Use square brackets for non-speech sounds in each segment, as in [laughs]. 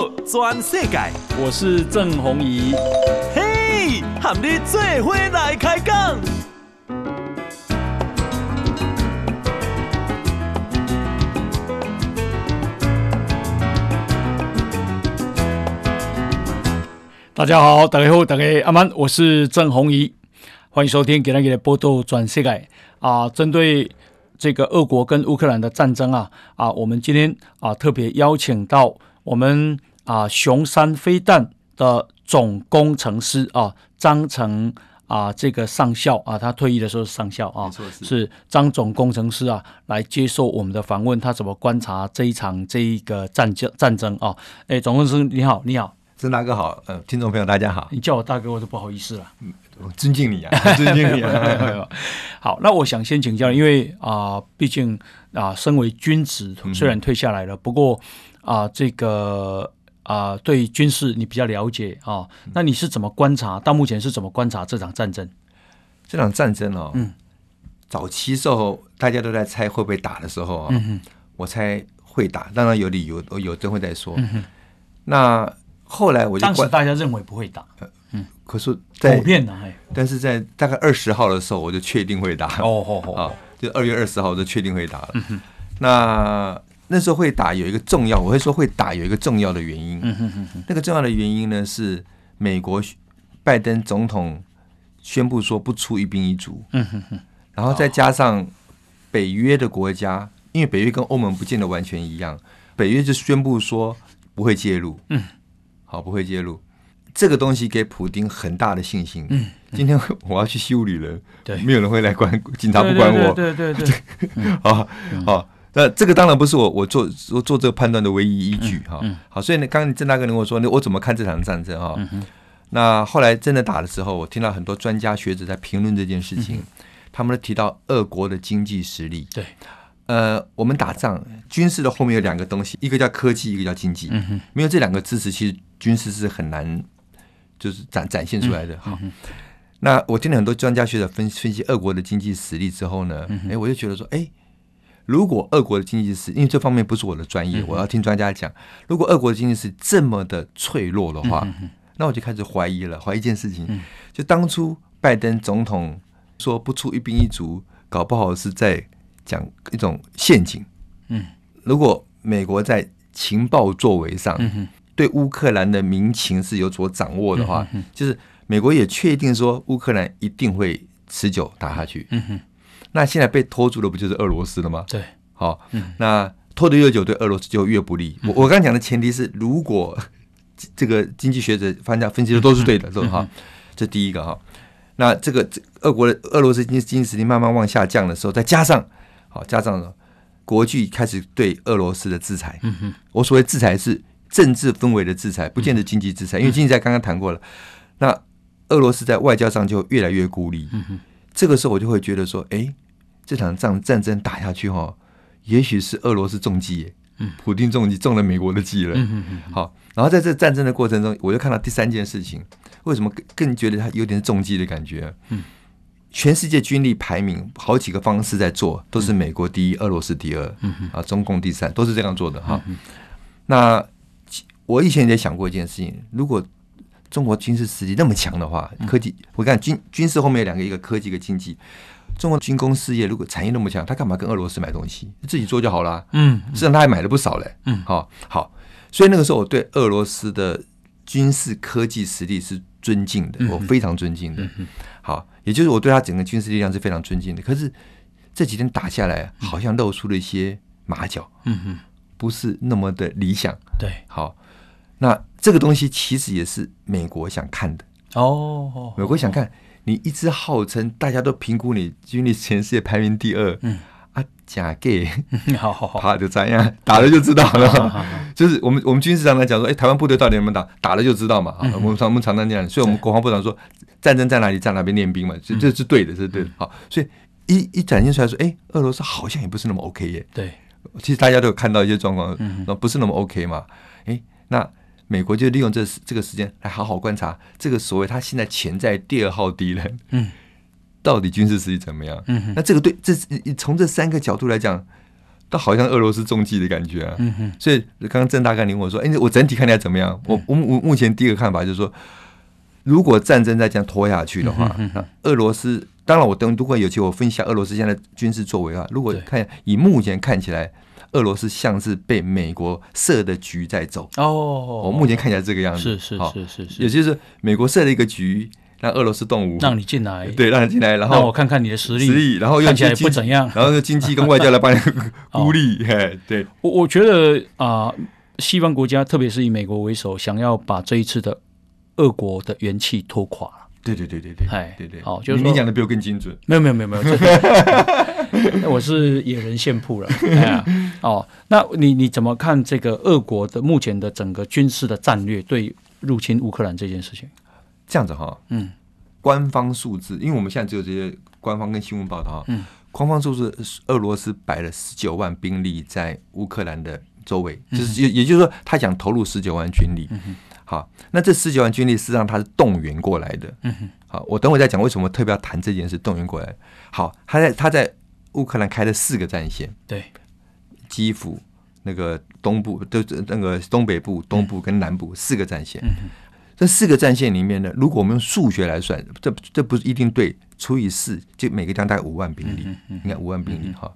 道全世界，我是郑弘仪。嘿，和你做伙来开讲。大家好，大家好，大家阿曼，我是郑弘仪，欢迎收听《今日的报道全世界》啊，针对。这个俄国跟乌克兰的战争啊啊，我们今天啊特别邀请到我们啊雄山飞弹的总工程师啊张成啊这个上校啊，他退役的时候是上校啊，是，是张总工程师啊来接受我们的访问，他怎么观察这一场这一个战争战争啊？哎，总工程师你好，你好，曾大哥好，呃，听众朋友大家好，你叫我大哥我都不好意思了。嗯我尊敬你啊，[laughs] 尊敬你啊！[laughs] 好，那我想先请教，因为啊、呃，毕竟啊、呃，身为军职，虽然退下来了，嗯、不过啊、呃，这个啊、呃，对军事你比较了解啊，那你是怎么观察？到目前是怎么观察这场战争？这场战争哦，嗯，早期时候大家都在猜会不会打的时候啊，嗯、哼我猜会打，当然有理由，有等会再说。嗯、哼那后来我就当时大家认为不会打。嗯，可是在普遍的，但是在大概二十号的时候，我就确定会打。哦哦哦，啊，就二月二十号我就确定会打了。嗯、哼那那时候会打有一个重要，我会说会打有一个重要的原因。嗯、哼哼哼那个重要的原因呢是美国拜登总统宣布说不出一兵一卒。嗯、哼哼然后再加上北约的国家，因为北约跟欧盟不见得完全一样，北约就宣布说不会介入。嗯，好，不会介入。这个东西给普丁很大的信心。嗯，今天我要去修理了，对，没有人会来管，警察不管我。对对对，[laughs] 好，好，那这个当然不是我我做做做这个判断的唯一依据哈。好，所以呢，刚刚郑大哥跟我说，那我怎么看这场战争哈？那后来真的打的时候，我听到很多专家学者在评论这件事情，他们都提到俄国的经济实力。对，呃，我们打仗军事的后面有两个东西，一个叫科技，一个叫经济。没有这两个支持，其实军事是很难。就是展展现出来的哈，那我听了很多专家学者分分析俄国的经济实力之后呢，哎，我就觉得说，哎，如果俄国的经济是，因为这方面不是我的专业，我要听专家讲。如果俄国的经济是这么的脆弱的话，那我就开始怀疑了，怀疑一件事情，就当初拜登总统说不出一兵一卒，搞不好是在讲一种陷阱。嗯，如果美国在情报作为上，对乌克兰的民情是有所掌握的话，嗯、就是美国也确定说乌克兰一定会持久打下去。嗯、哼那现在被拖住的不就是俄罗斯了吗？对，好，嗯、那拖得越久，对俄罗斯就越不利。嗯、我我刚讲的前提是，如果 [laughs] 这个经济学者方向分析的都是对的，是吧？哈，这第一个哈。那这个俄国的俄罗斯经济经济实力慢慢往下降的时候，再加上好加上国际开始对俄罗斯的制裁。嗯、哼我所谓制裁是。政治氛围的制裁，不见得经济制裁，因为经济制裁刚刚谈过了。那俄罗斯在外交上就越来越孤立。这个时候我就会觉得说，哎，这场仗战争打下去哈，也许是俄罗斯中计，嗯普丁中计中了美国的计了。嗯好，然后在这战争的过程中，我就看到第三件事情，为什么更更觉得他有点中计的感觉？全世界军力排名好几个方式在做，都是美国第一，俄罗斯第二，嗯啊，中共第三，都是这样做的哈。那我以前也想过一件事情，如果中国军事实力那么强的话，科技我看军军事后面有两个，一个科技，一个经济。中国军工事业如果产业那么强，他干嘛跟俄罗斯买东西？自己做就好了。嗯，实际上他还买了不少嘞。嗯，好，好，所以那个时候我对俄罗斯的军事科技实力是尊敬的，我非常尊敬的。好，也就是我对他整个军事力量是非常尊敬的。可是这几天打下来，好像露出了一些马脚。嗯哼，不是那么的理想。对，好。那这个东西其实也是美国想看的哦。美国想看你一直号称大家都评估你军力全世界排名第二，嗯啊假 gay，好好好，怕就这样打了就知道了。[laughs] 就是我们我们军事上来讲说，哎，台湾部队到底能不能打？打了就知道嘛。我们常我们常常这样，所以我们国防部长说，战争在哪里，在哪边练兵嘛，这这是对的，是对的。好，所以一一展现出来说，哎，俄罗斯好像也不是那么 OK 耶。对，其实大家都有看到一些状况，那不是那么 OK 嘛。哎，那。美国就利用这这个时间来好好观察这个所谓他现在潜在第二号敌人，嗯，到底军事实力怎么样？嗯哼，那这个对这从这三个角度来讲，都好像俄罗斯中计的感觉啊。嗯哼，所以刚刚郑大哥您问我说，哎，我整体看起来怎么样？我我我目前第一个看法就是说，如果战争再这样拖下去的话，那俄罗斯当然我等如果有机会我分析一下俄罗斯现在的军事作为啊，如果看以目前看起来。俄罗斯像是被美国设的局在走。哦，我目前看起来这个样子，是是是是是，也就是美国设了一个局，让俄罗斯动武，让你进来，对，让你进来，然后让我看看你的实力，实力，然后又看起来不怎样，然后用经济跟外交来帮你 [laughs] 孤立，嘿，对，我我觉得啊，西方国家特别是以美国为首，想要把这一次的俄国的元气拖垮。对对对对对，哎，对对，好，就是你讲的比我更精准。没有没有没有没有，那 [laughs] 我是野人献曝了。哎 [laughs] 哦，那你你怎么看这个俄国的目前的整个军事的战略对入侵乌克兰这件事情？这样子哈，嗯，官方数字，因为我们现在只有这些官方跟新闻报道，嗯，官方数字，俄罗斯摆了十九万兵力在乌克兰的周围，就是也也就是说，他想投入十九万军力。嗯好，那这十九万军力实际上他是动员过来的。嗯哼。好，我等会再讲为什么特别要谈这件事，动员过来。好，他在他在乌克兰开了四个战线。对。基辅那个东部，都那个东北部、东部跟南部四个战线。嗯。这四个战线里面呢，如果我们用数学来算，这这不是一定对，除以四，就每个地方大概五万兵力。嗯。你看五万兵力哈。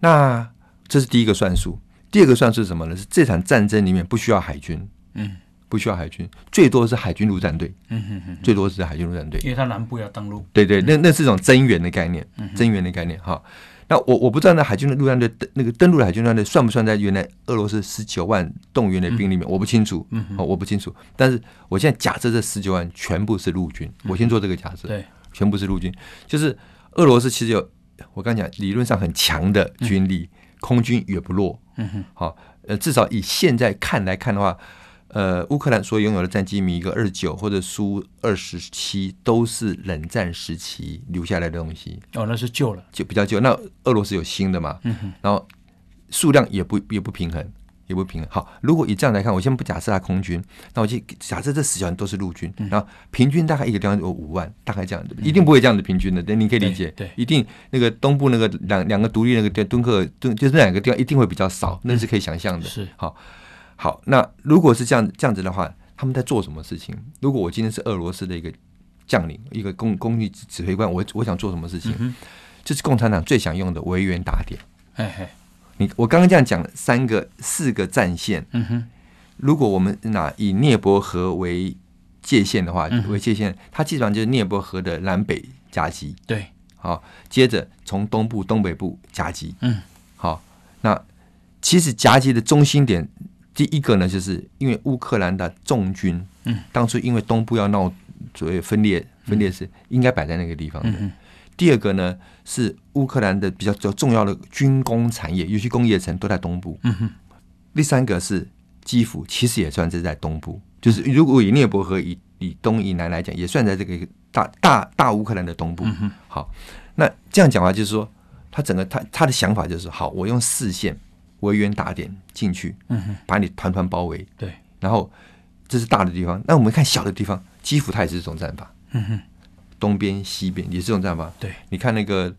那这是第一个算术。第二个算术是什么呢？是这场战争里面不需要海军。嗯。不需要海军，最多是海军陆战队。嗯哼哼，最多是海军陆战队，因为它南部要登陆。对对，那那是一种增援的概念，增援的概念哈。那我我不知道那海军的陆战队那个登陆的海军陆战队算不算在原来俄罗斯十九万动员的兵里面？我不清楚，嗯，我不清楚。但是我现在假设这十九万全部是陆军，我先做这个假设，对，全部是陆军，就是俄罗斯其实有我刚讲理论上很强的军力，空军也不弱。嗯哼，好，呃，至少以现在看来看的话。呃，乌克兰所拥有的战机米格二十九或者苏二十七都是冷战时期留下来的东西。哦，那是旧了，就比较旧。那俄罗斯有新的嘛？嗯哼。然后数量也不也不平衡，也不平衡。好，如果以这样来看，我先不假设它空军，那我就假设这十小人都是陆军，然后平均大概一个地方有五万，大概这样的，一定不会这样子平均的。对，你可以理解。对，一定那个东部那个两两个独立那个地敦刻尔敦，就是那两个地方一定会比较少，那是可以想象的。是好。好，那如果是这样这样子的话，他们在做什么事情？如果我今天是俄罗斯的一个将领，一个公公务指挥官，我我想做什么事情？这、嗯、是共产党最想用的维园打点。嘿嘿，你我刚刚这样讲了三个、四个战线。嗯哼，如果我们拿以涅伯河为界限的话，为、嗯、界限，它基本上就是涅伯河的南北夹击。对，好，接着从东部、东北部夹击。嗯，好，那其实夹击的中心点。第一个呢，就是因为乌克兰的重军，嗯，当初因为东部要闹所谓分裂，分裂是应该摆在那个地方的。第二个呢，是乌克兰的比较较重要的军工产业，尤其工业城都在东部。嗯哼。第三个是基辅，其实也算是在东部，就是如果以涅伯河以以东以南来讲，也算在这个大大大乌克兰的东部。嗯好，那这样讲话就是说，他整个他他的想法就是，好，我用四线。维园打点进去，嗯哼，把你团团包围，对，然后这是大的地方，那我们看小的地方，基辅它也是这种战法，嗯哼，东边西边也是这种战法，对，你看那个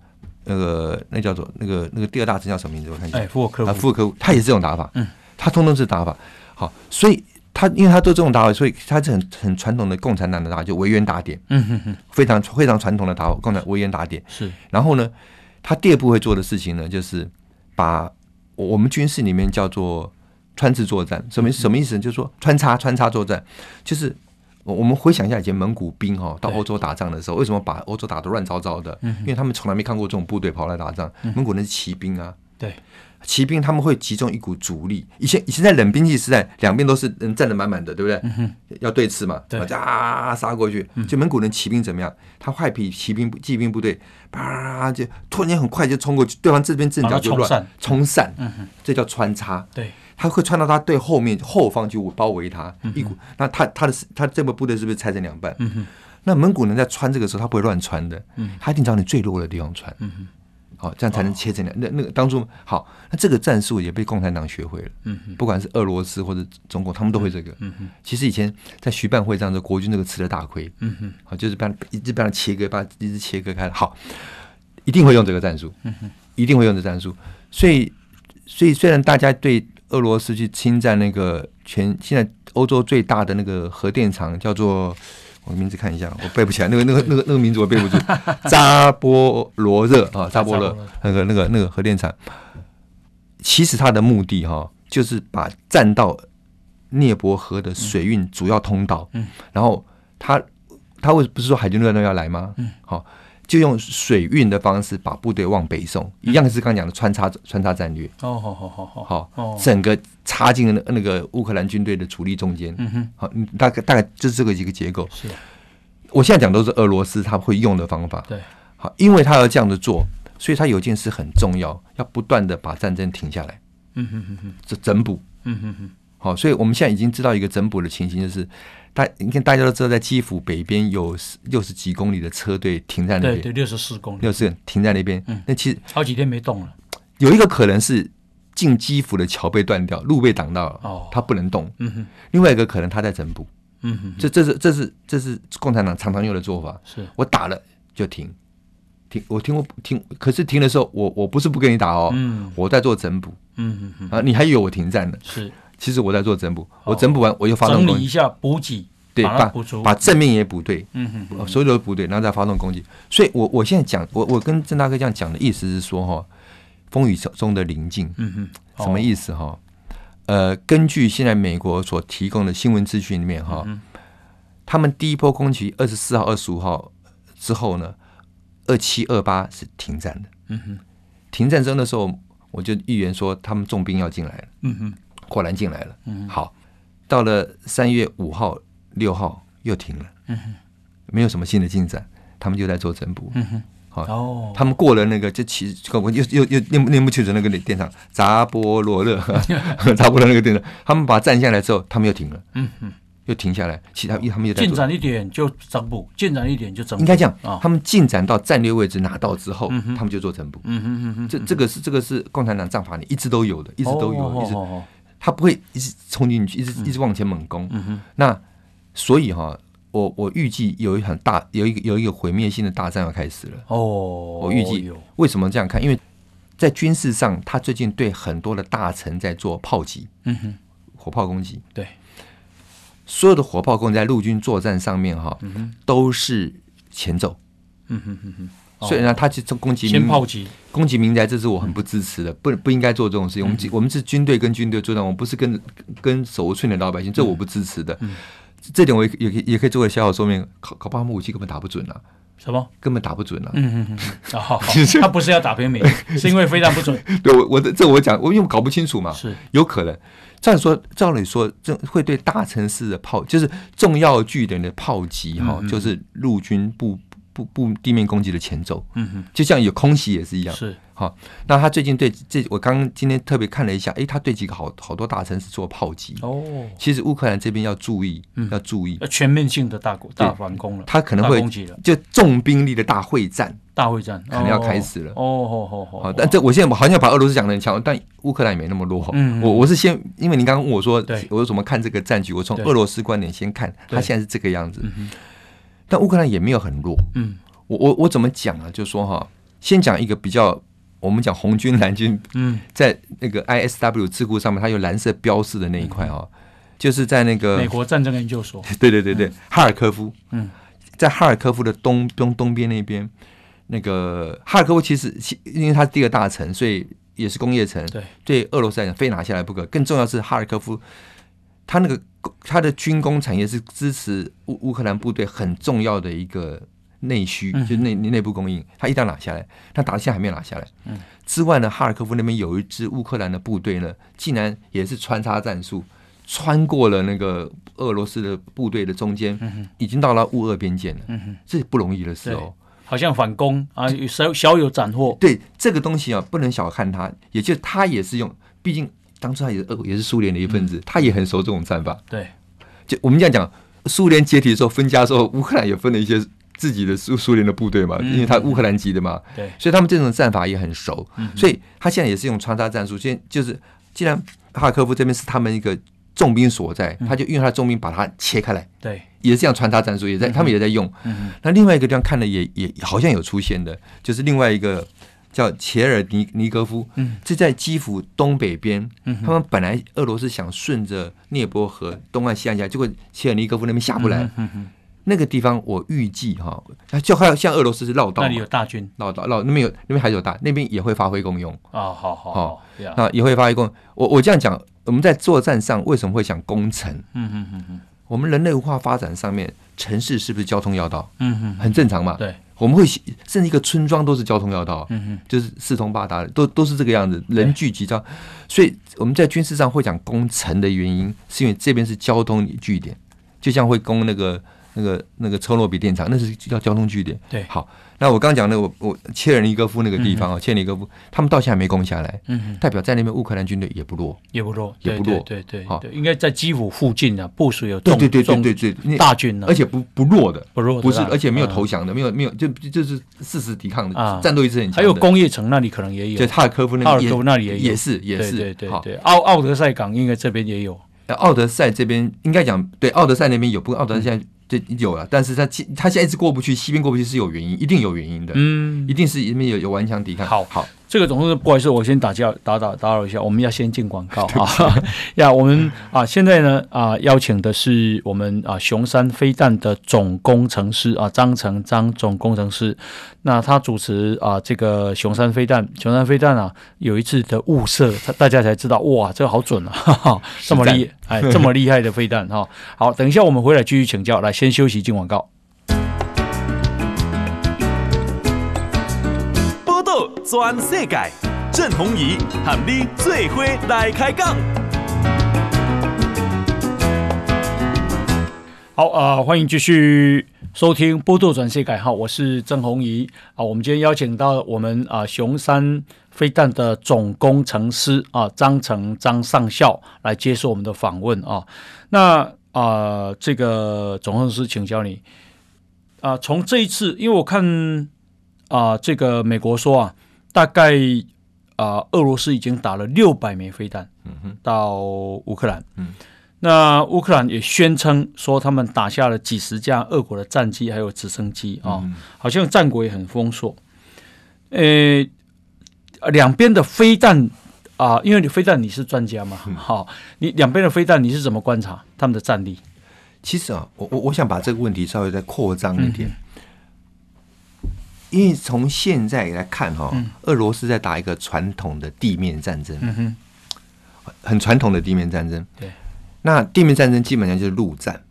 那个那叫做那个那个第二大城叫什么名字？我看一下，哎，库尔科夫，库尔科夫，他也是这种打法，嗯，他通通是打法，好，所以他因为他都这种打法，所以他是很很传统的共产党的打法，就围园打点，嗯哼哼，非常非常传统的打法，共产围园打点。是，然后呢，他第二步会做的事情呢，就是把。我们军事里面叫做穿刺作战，什么什么意思呢？就是说穿插穿插作战，就是我们回想一下以前蒙古兵哈到欧洲打仗的时候，为什么把欧洲打得乱糟糟的？因为他们从来没看过这种部队跑来打仗。蒙古人是骑兵啊，对，骑兵他们会集中一股主力。以前以前在冷兵器时代，两边都是人站得满满的，对不对？要对刺嘛，对，啊杀过去。就蒙古人骑兵怎么样？他坏皮骑兵骑兵部队。啪！就突然间很快就冲过去，对方这边阵脚就乱，冲散，这叫穿插。对，他会穿到他队后面后方去包围他一股。那他他的他这个部队是不是拆成两半？嗯哼。那蒙古人在穿这个时候，他不会乱穿的，嗯，他一定找你最弱的地方穿，好，这样才能切成两。那那个当初好，那这个战术也被共产党学会了，嗯哼。不管是俄罗斯或者中国，他们都会这个，嗯哼。其实以前在徐蚌会战的国军这个吃了大亏，嗯哼。好，就是把一直把它切割，把一直切割开了，好。一定会用这个战术，嗯一定会用这战术。所以所以虽然大家对俄罗斯去侵占那个全现在欧洲最大的那个核电厂叫做我名字看一下，我背不起来，那个那个那个那个名字我背不住，[laughs] 扎波罗热啊，扎波罗那个那个那个核电厂，其实它的目的哈，就是把占到涅伯河的水运主要通道，嗯，然后他他为不是说海军陆战队要来吗？嗯，好。就用水运的方式把部队往北送，一样是刚刚讲的穿插穿插战略。哦，好好好好，好，整个插进那那个乌克兰军队的主力中间。嗯哼，好，大概大概就是这个一个结构。是，我现在讲都是俄罗斯他会用的方法。对，好，因为他要这样子做，所以他有件事很重要，要不断的把战争停下来。嗯哼哼哼，这整补。嗯哼哼，好，所以我们现在已经知道一个整补的情形，就是。大，你看，大家都知道，在基辅北边有六十几公里的车队停在那边，对对，六十四公里，六十停在那边。嗯，那其实好几天没动了。有一个可能是进基辅的桥被断掉，路被挡到了，哦，他不能动。嗯哼。另外一个可能他在整补。嗯哼。这这是这是这是共产党常常用的做法。是我打了就停，停我听过停，可是停的时候我我不是不跟你打哦，嗯，我在做整补。嗯哼啊，你还以为我停战了？是。其实我在做整补，我整补完我又发动攻击，整理一下补给，对，把把正面也补对，嗯哼，所有的补对，然后再发动攻击。所以我我现在讲，我我跟郑大哥这样讲的意思是说哈，风雨中的宁静，嗯哼，什么意思哈？呃，根据现在美国所提供的新闻资讯里面哈，他们第一波攻击二十四号、二十五号之后呢，二七、二八是停战的，嗯哼，停战争的时候，我就预言说他们重兵要进来了，嗯哼。果然进来了，嗯，好，到了三月五号、六号又停了，嗯哼，没有什么新的进展，他们就在做整补，嗯哼，好，哦，他们过了那个，就其实我又又又念念不清楚那个电厂扎波罗热，扎波罗那个电厂，他们把占下来之后，他们又停了，嗯哼，又停下来，其他他们又在进展一点就整补，进展一点就整补，应该这样，他们进展到战略位置拿到之后，他们就做整补，嗯哼嗯哼，这这个是这个是共产党战法里一直都有的，一直都有，一直。他不会一直冲进去，一直一直往前猛攻。嗯哼。那所以哈，我我预计有一很大有一个有一个毁灭性的大战要开始了。哦。我预计为什么这样看？因为在军事上，他最近对很多的大臣在做炮击。嗯哼。火炮攻击。对。所有的火炮攻击在陆军作战上面哈，都是前奏。嗯哼哼哼。所以呢，他去攻击先炮击，攻击民宅，这是我很不支持的，不不应该做这种事情。我们我们是军队跟军队作战，我们不是跟跟手无寸铁的老百姓，这我不支持的。这点我也也可以也可以作为小小说明，考考不好，他们武器根本打不准啊。什么？根本打不准啊。嗯嗯嗯。好，[laughs] 他不是要打平民，[laughs] 是因为非常不准。对，我我的这我讲，我因为搞不清楚嘛。是有可能。照理说，照理说，这会对大城市的炮，就是重要据点的炮击哈，就是陆军部。步步地面攻击的前奏，嗯哼，就像有空袭也是一样，是好。那他最近对这，我刚刚今天特别看了一下，哎，他对几个好好多大城市做炮击哦。其实乌克兰这边要注意，要注意，全面性的大大反攻了，他可能会就重兵力的大会战，大会战可能要开始了。哦。但这我现在好像把俄罗斯讲的很强，但乌克兰也没那么弱。嗯，我我是先，因为您刚刚问我说，我怎么看这个战局？我从俄罗斯观点先看，他现在是这个样子。但乌克兰也没有很弱。嗯。我我我怎么讲啊？就说哈，先讲一个比较，我们讲红军蓝军，嗯，在那个 ISW 智库上面，它有蓝色标示的那一块啊，就是在那个美国战争研究所，对对对对，哈尔科夫，嗯，在哈尔科夫的东东东边那边，那个哈尔科夫其实因为它是第二大城，所以也是工业城，对，对俄罗斯来讲非拿下来不可。更重要是哈尔科夫，它那个他的军工产业是支持乌乌克兰部队很重要的一个。内需就是内内部供应，他一旦拿下来，他打到现在还没有拿下来。嗯，之外呢，哈尔科夫那边有一支乌克兰的部队呢，竟然也是穿插战术，穿过了那个俄罗斯的部队的中间，已经到了乌俄边界了。嗯哼，这不容易的事哦。好像反攻啊，小小有斩获。对这个东西啊，不能小看它，也就它也是用，毕竟当初他也是俄也是苏联的一份子，他也很熟这种战法。对，就我们这样讲，苏联解体的时候分家的时候，乌克兰也分了一些。自己的苏苏联的部队嘛，因为他乌克兰籍的嘛，对，所以他们这种战法也很熟，所以他现在也是用穿插战术。现就是，既然哈尔科夫这边是他们一个重兵所在，他就用他的重兵把它切开来，对，也是这样穿插战术，也在他们也在用。那另外一个地方看的也也好像有出现的，就是另外一个叫切尔尼尼格夫，嗯，这在基辅东北边，嗯，他们本来俄罗斯想顺着涅伯河东岸西岸下，结果切尔尼格夫那边下不来，嗯嗯，那个地方我预计哈，就还有像俄罗斯是绕道，那里有大军绕道绕那边有那边还有大，那边也会发挥功用啊，好好好，那也会发挥功用。我我这样讲，我们在作战上为什么会想攻城？嗯嗯嗯嗯，我们人类文化发展上面，城市是不是交通要道？嗯嗯，很正常嘛，对。我们会甚至一个村庄都是交通要道，就是四通八达，都都是这个样子，人聚集到，所以我们在军事上会讲攻城的原因，是因为这边是交通据点，就像会攻那个那个那个车诺比电厂，那是叫交通据点，对，好。那我刚刚讲的，我我切尔尼戈夫那个地方啊，切尔尼戈夫，他们到现在没攻下来，嗯，代表在那边乌克兰军队也不弱，也不弱，也不弱，对对对，好，应该在基辅附近啊，部署有重对对对对对对大军呢，而且不不弱的，不弱，不是，而且没有投降的，没有没有，就就是誓死抵抗的，战斗意志很强。还有工业城那里可能也有，就哈尔科夫那里，那里也有，也是也是，对对对，奥奥德赛港应该这边也有，奥德赛这边应该讲对，奥德赛那边有，不过奥德赛现在。这有了，但是他他现在一直过不去，西边过不去是有原因，一定有原因的，嗯，一定是因为有有顽强抵抗。好，好。这个总是不好意思，我先打搅打打打扰一下，我们要先进广告啊。[laughs] 呀，我们啊，现在呢啊，邀请的是我们啊熊山飞弹的总工程师啊张成张总工程师。那他主持啊这个熊山飞弹，熊山飞弹啊有一次的误射，他大家才知道哇，这个好准啊，哈 [laughs] 哈这么厉害，哎，这么厉害的飞弹哈。好，等一下我们回来继续请教，来先休息进广告。转世界，郑鸿仪和你最伙来开讲。好啊、呃，欢迎继续收听《波多转世界》哈，我是郑鸿仪啊。我们今天邀请到我们啊雄三飞弹的总工程师啊张成张上校来接受我们的访问啊。那啊、呃，这个总工程师，请教你啊，从这一次，因为我看啊，这个美国说啊。大概啊、呃，俄罗斯已经打了六百枚飞弹，嗯哼，到乌克兰，嗯，那乌克兰也宣称说他们打下了几十架俄国的战机还有直升机啊、好像战果也很丰硕。呃，两边的飞弹啊、呃，因为你飞弹你是专家嘛，好、你两边的飞弹你是怎么观察他们的战力？其实啊，我我我想把这个问题稍微再扩张一点。嗯因为从现在来看，哈，俄罗斯在打一个传统的地面战争，很传统的地面战争。对，那地面战争基本上就是陆战。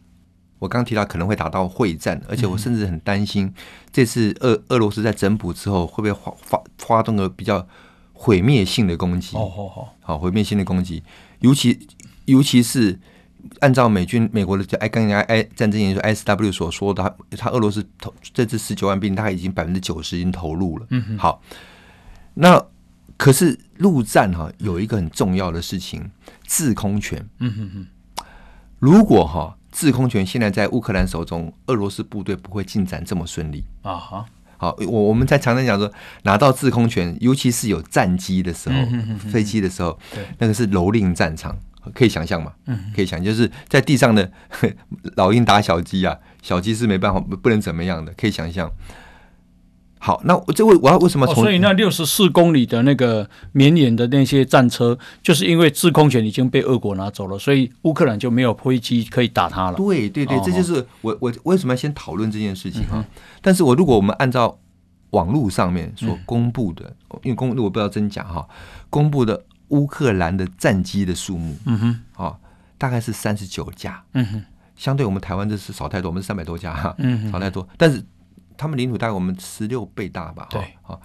我刚刚提到可能会打到会战，而且我甚至很担心这次俄俄罗斯在整补之后会不会发发发动个比较毁灭性的攻击？哦，好，毁灭性的攻击，尤其尤其是。按照美军、美国的叫“刚才 I 战争研究 ”SW 所说的，他他俄罗斯投这支十九万兵，他已经百分之九十已经投入了。嗯哼，好，那可是陆战哈有一个很重要的事情，制空权。嗯哼哼，如果哈制空权现在在乌克兰手中，俄罗斯部队不会进展这么顺利啊哈。好，我我们在常常讲说，拿到制空权，尤其是有战机的时候，飞机的时候，对，那个是蹂躏战场。可以想象嘛？嗯，可以想，就是在地上的 [laughs] 老鹰打小鸡啊，小鸡是没办法，不能怎么样的，可以想象。好，那我这位我要为什么从、哦？所以那六十四公里的那个绵延的那些战车，就是因为制空权已经被俄国拿走了，所以乌克兰就没有飞机可以打它了。对对对，这就是我我为什么要先讨论这件事情哈、嗯？但是我如果我们按照网络上面所公布的，嗯、因为公我不知道真假哈，公布的。乌克兰的战机的数目，嗯哼，哦，大概是三十九架，嗯哼，相对我们台湾这是少太多，我们是三百多架，哈，嗯，少太多。但是他们领土大概我们十六倍大吧，对，啊，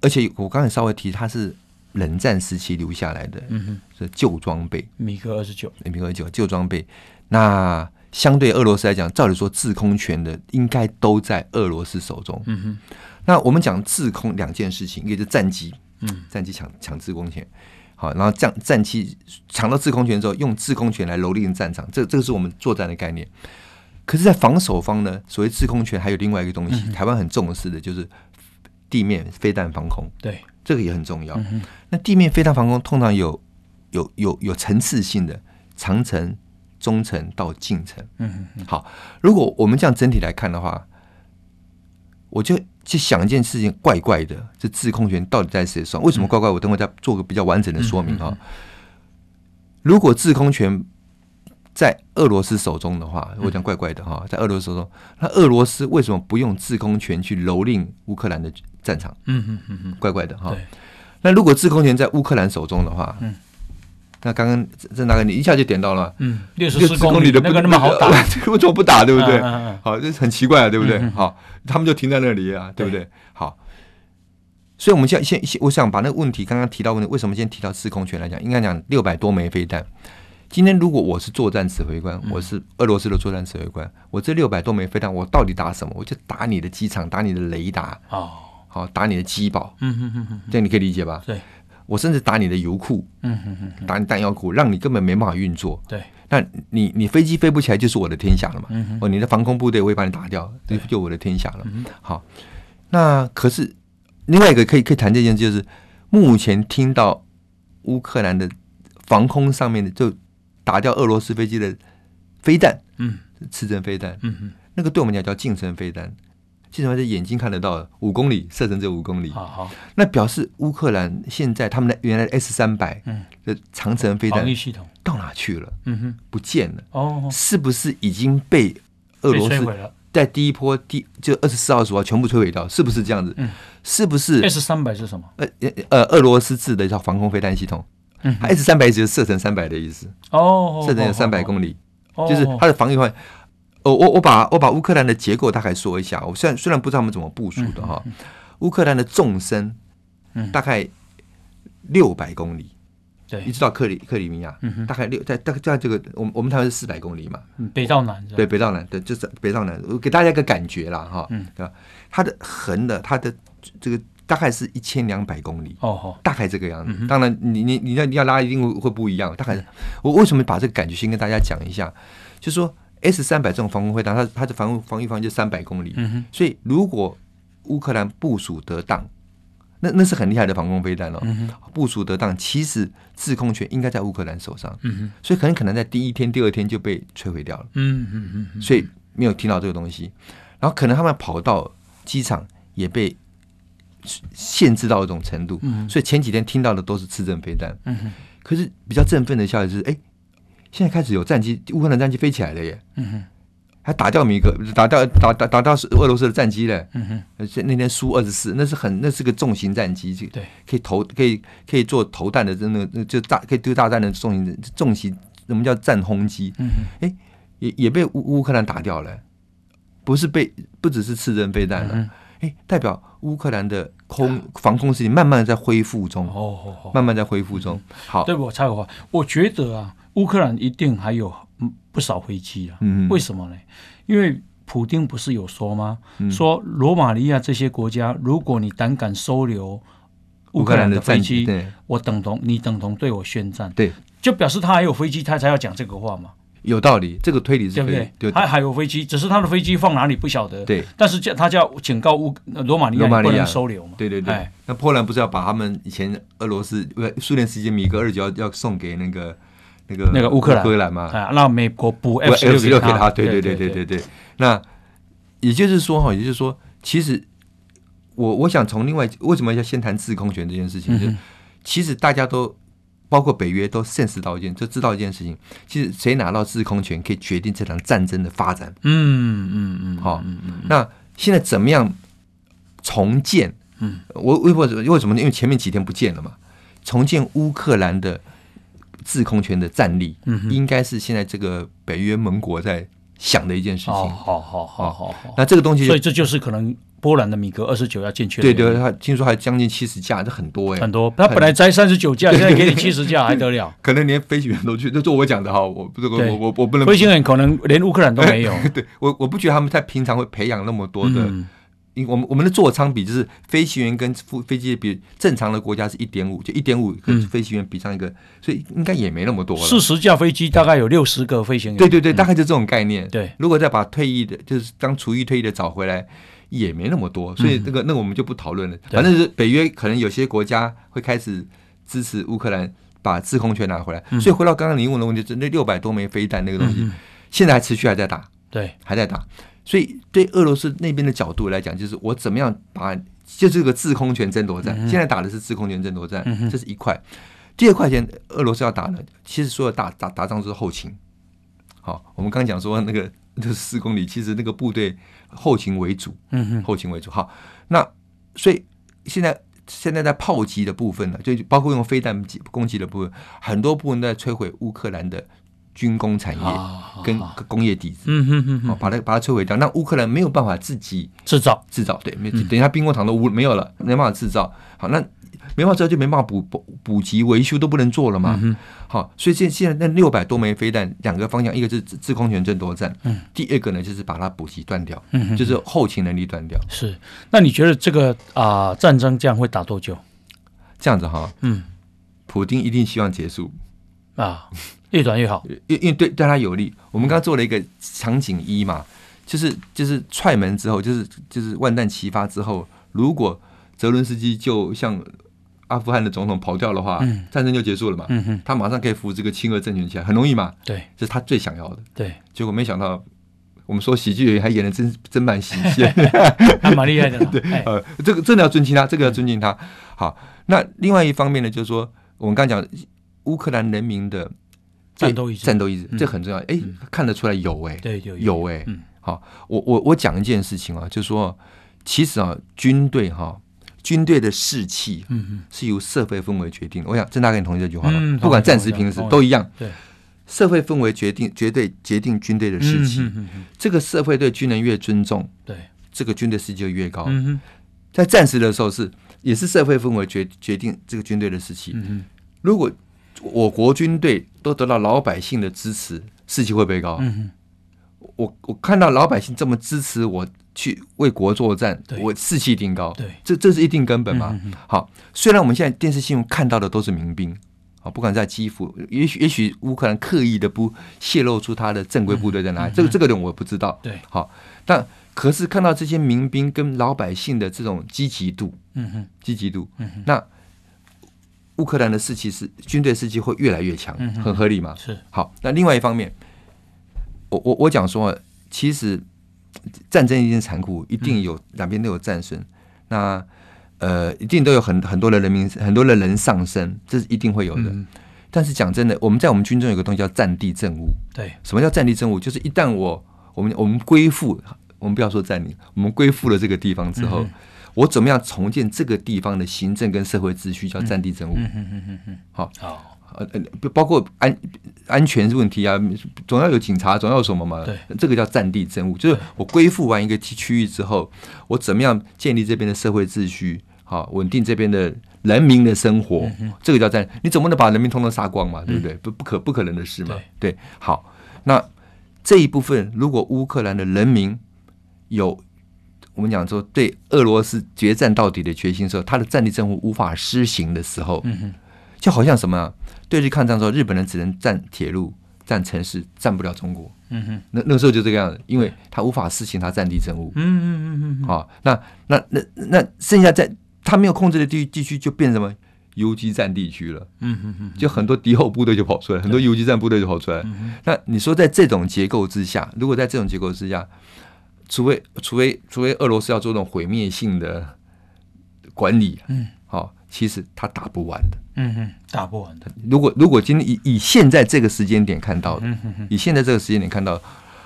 而且我刚才稍微提，它是冷战时期留下来的，嗯哼，是旧装备，米格二十九，米格二十九旧装备。那相对俄罗斯来讲，照理说制空权的应该都在俄罗斯手中，嗯哼。那我们讲制空两件事情，一个是战机。嗯，战机抢抢制空权，好，然后这样战机抢到制空权之后，用制空权来蹂躏战场，这这个是我们作战的概念。可是，在防守方呢，所谓制空权还有另外一个东西，嗯、台湾很重视的就是地面飞弹防空。对，这个也很重要。嗯、那地面飞弹防空通常有有有有层次性的，长程、中程到近程。嗯嗯。好，如果我们这样整体来看的话，我就去想一件事情，怪怪的，这制空权到底在谁手上？为什么怪怪？我等会再做个比较完整的说明啊。如果制空权在俄罗斯手中的话，我讲怪怪的哈，在俄罗斯手中，那俄罗斯为什么不用制空权去蹂躏乌克兰的战场？嗯嗯嗯嗯，怪怪的哈。那如果制空权在乌克兰手中的话，嗯，那刚刚郑大哥你一下就点到了，嗯，六十四公里的那个那么好打，[laughs] 为什么不打？对不对？好，这很奇怪啊，对不对？好，他们就停在那里啊，对不对？好，所以我们现在先，我想把那个问题刚刚提到问题，为什么先提到制空权来讲？应该讲六百多枚飞弹。今天如果我是作战指挥官，我是俄罗斯的作战指挥官，我这六百多枚飞弹，我到底打什么？我就打你的机场，打你的雷达。哦。好，打你的机堡，嗯哼哼哼，这样你可以理解吧？对，我甚至打你的油库，嗯哼哼，打你弹药库，让你根本没办法运作。对，那你你飞机飞不起来，就是我的天下了嘛。嗯哼，哦，你的防空部队我也把你打掉，就就我的天下了。嗯。好，那可是另外一个可以可以谈这件事，就是目前听到乌克兰的防空上面的就打掉俄罗斯飞机的飞弹，嗯，刺针飞弹，嗯哼，那个对我们讲叫近程飞弹。基本上是眼睛看得到的，五公里射程只有五公里。好好，那表示乌克兰现在他们的原来的 S 三百的长城飞弹系统到哪去了？嗯哼，不见了。哦，是不是已经被俄罗斯在第一波第就二十四号、二十五号全部摧毁掉？是不是这样子？嗯，是不是 S 三百是什么？呃呃，俄罗斯制的一套防空飞弹系统。嗯，S 三百就是射程三百的意思。哦，射程有三百公里，就是它的防御范围。我我我把我把乌克兰的结构大概说一下。我虽然虽然不知道他们怎么部署的哈，乌克兰的纵深大概六百公里，对，一直到克里克里米亚，大概六在大概在这个我们我们台湾是四百公里嘛，北到南对北到南对就是北到南，我给大家一个感觉啦哈，对吧？它的横的它的这个大概是一千两百公里哦，大概这个样子。当然你你你要你要拉一定会会不一样，大概我为什么把这个感觉先跟大家讲一下，就是说。S 三百这种防空飞弹，它它的防防御范围就三百公里，所以如果乌克兰部署得当，那那是很厉害的防空飞弹哦。嗯、哼。部署得当，其实制空权应该在乌克兰手上，所以很可能在第一天、第二天就被摧毁掉了。嗯、嗯嗯所以没有听到这个东西，然后可能他们跑到机场也被限制到一种程度，所以前几天听到的都是刺针飞弹。可是比较振奋的消息是，哎。现在开始有战机，乌克兰战机飞起来了耶！嗯哼，还打掉米格，打掉打打打掉俄罗斯的战机嘞。嗯哼，那天苏二十四，那是很那是个重型战机，对，可以投可以可以做投弹的，真的那就炸可以丢炸弹的重型重型，什么叫战轰机？嗯哼，哎，也也被乌乌克兰打掉了，不是被不只是刺针飞弹了，哎，代表乌克兰的空防空事情慢慢在恢复中。哦，慢慢在恢复中。好，对我插个话，我觉得啊。乌克兰一定还有不少飞机啊？嗯、为什么呢？因为普丁不是有说吗？嗯、说罗马尼亚这些国家，如果你胆敢收留乌克兰的飞机，我等同你等同对我宣战。对，就表示他还有飞机，他才要讲这个话嘛。有道理，这个推理是对不对？对，他还有飞机，只是他的飞机放哪里不晓得。对，但是叫他叫警告乌罗马尼亚不能收留嘛。对对对。哎、那波兰不是要把他们以前俄罗斯苏联时期米格二九要要送给那个？那个那个乌克兰嘛，让美国补 F 十六给他，对对对对对对。那也就是说哈，也就是说，其实我我想从另外为什么要先谈制空权这件事情，就其实大家都包括北约都 sense 到一件，就知道一件事情，其实谁拿到制空权可以决定这场战争的发展。嗯嗯嗯，好，嗯嗯那现在怎么样重建？嗯，我为为什么为什么？因为前面几天不见了嘛，重建乌克兰的。制空权的战力，应该是现在这个北约盟国在想的一件事情。好好好好好。那这个东西，所以这就是可能波兰的米格二十九要进去。对对，他听说还将近七十架，这很多哎。很多，他本来摘三十九架，[laughs] 现在给你七十架，还得了？[laughs] 可能连飞行员都去，这是我讲的哈，我不是我我我不能。飞行员可能连乌克兰都没有。[laughs] 对我我不觉得他们在平常会培养那么多的。因我们我们的座舱比就是飞行员跟副飞机比正常的国家是一点五，就一点五跟飞行员比上一个，所以应该也没那么多了。四十架飞机大概有六十个飞行员。对对对，大概就这种概念。对，如果再把退役的，就是当厨役退役的找回来，也没那么多。所以那个那个我们就不讨论了。反正是北约可能有些国家会开始支持乌克兰把制空权拿回来。所以回到刚刚您问的问题，就那六百多枚飞弹那个东西，现在还持续还在打。对，还在打。所以对俄罗斯那边的角度来讲，就是我怎么样把，就这个制空权争夺战，现在打的是制空权争夺战，这是一块。第二块钱，俄罗斯要打的，其实所有打打打仗都是后勤。好，我们刚刚讲说那个那四公里，其实那个部队后勤为主，嗯哼，后勤为主。好，那所以现在现在在炮击的部分呢，就包括用飞弹攻击的部分，很多部分都在摧毁乌克兰的军工产业跟工业底子，嗯哼哼，好，把它把它摧毁掉。那乌克兰没有办法自己制造制造，对，没等一下兵工厂都无没有了，没办法制造。好，那。没办法，这就没办法补补补给维修都不能做了嘛。嗯、好，所以现现在那六百多枚飞弹，两个方向，一个是制空权争夺战，嗯，第二个呢就是把它补给断掉，嗯，就是后勤能力断掉。是，那你觉得这个啊、呃、战争这样会打多久？这样子哈，嗯，普丁一定希望结束啊，越短越好，因因为对对他有利。我们刚刚做了一个场景一嘛，就是就是踹门之后，就是就是万弹齐发之后，如果泽伦斯基就像。阿富汗的总统跑掉的话，嗯、战争就结束了嘛？他马上可以扶这个亲俄政权起来，很容易嘛？对，这是他最想要的。对，结果没想到，我们说喜剧演员还演的真真蛮喜剧，[laughs] 还蛮厉害的。[laughs] 对，呃，这个真的要尊敬他，这个要尊敬他。嗯、好，那另外一方面呢，就是说我们刚讲乌克兰人民的战斗意志，战斗意志，嗯、这很重要。哎、欸，看得出来有哎、有有哎。嗯、好，我我我讲一件事情啊，就是说，其实啊，军队哈。军队的士气，嗯是由社会氛围决定的。我想郑大哥，你同意这句话吗？嗯、不管战时平时都一样。对，社会氛围决定，绝对决定军队的士气。嗯、哼哼这个社会对军人越尊重，对，这个军队士气就越高。嗯、在战时的时候是，也是社会氛围决决定这个军队的士气。嗯、如果我国军队都得到老百姓的支持，士气会不会高？嗯、我我看到老百姓这么支持我。去为国作战，我士气一定高。对，这这是一定根本嘛。嗯、好，虽然我们现在电视新闻看到的都是民兵，啊，不管在基辅，也许也许乌克兰刻意的不泄露出他的正规部队在哪里，嗯、这个这个点我不知道。对，好，但可是看到这些民兵跟老百姓的这种积极度，嗯哼，积极度，嗯、哼那乌克兰的士气是军队士气会越来越强，很合理嘛。是，好，那另外一方面，我我我讲说，其实。战争一定残酷，一定有两边都有战损，嗯、那呃，一定都有很很多的人民，很多的人丧生，这是一定会有的。嗯、但是讲真的，我们在我们军中有个东西叫战地政务。对，什么叫战地政务？就是一旦我我们我们归附，我们不要说占领，我们归附了这个地方之后，嗯、我怎么样重建这个地方的行政跟社会秩序，叫战地政务。嗯嗯嗯嗯嗯，好，好。呃呃，包括安安全问题啊，总要有警察，总要有什么嘛？对，这个叫战地政务，就是我归附完一个区域之后，我怎么样建立这边的社会秩序，好稳定这边的人民的生活，嗯、这个叫战。你总不能把人民通通杀光嘛？对不对？不、嗯、不可不可能的事嘛？对，对，好，那这一部分，如果乌克兰的人民有我们讲说对俄罗斯决战到底的决心的时候，他的战地政府无法施行的时候，嗯、就好像什么？对日抗战的时候，日本人只能占铁路、占城市，占不了中国。嗯哼，那那个时候就这个样子，因为他无法施行他战地政务。嗯嗯嗯嗯。好，那那那那剩下在他没有控制的地地区，就变什么游击战地区了。嗯哼哼，就很多敌后部队就跑出来，很多游击战部队就跑出来。那你说在这种结构之下，如果在这种结构之下，除非除非除非俄罗斯要做这种毁灭性的管理，嗯，好。其实他打不完的，嗯哼，打不完的。如果如果今天以以现在这个时间点看到的，嗯、哼哼以现在这个时间点看到，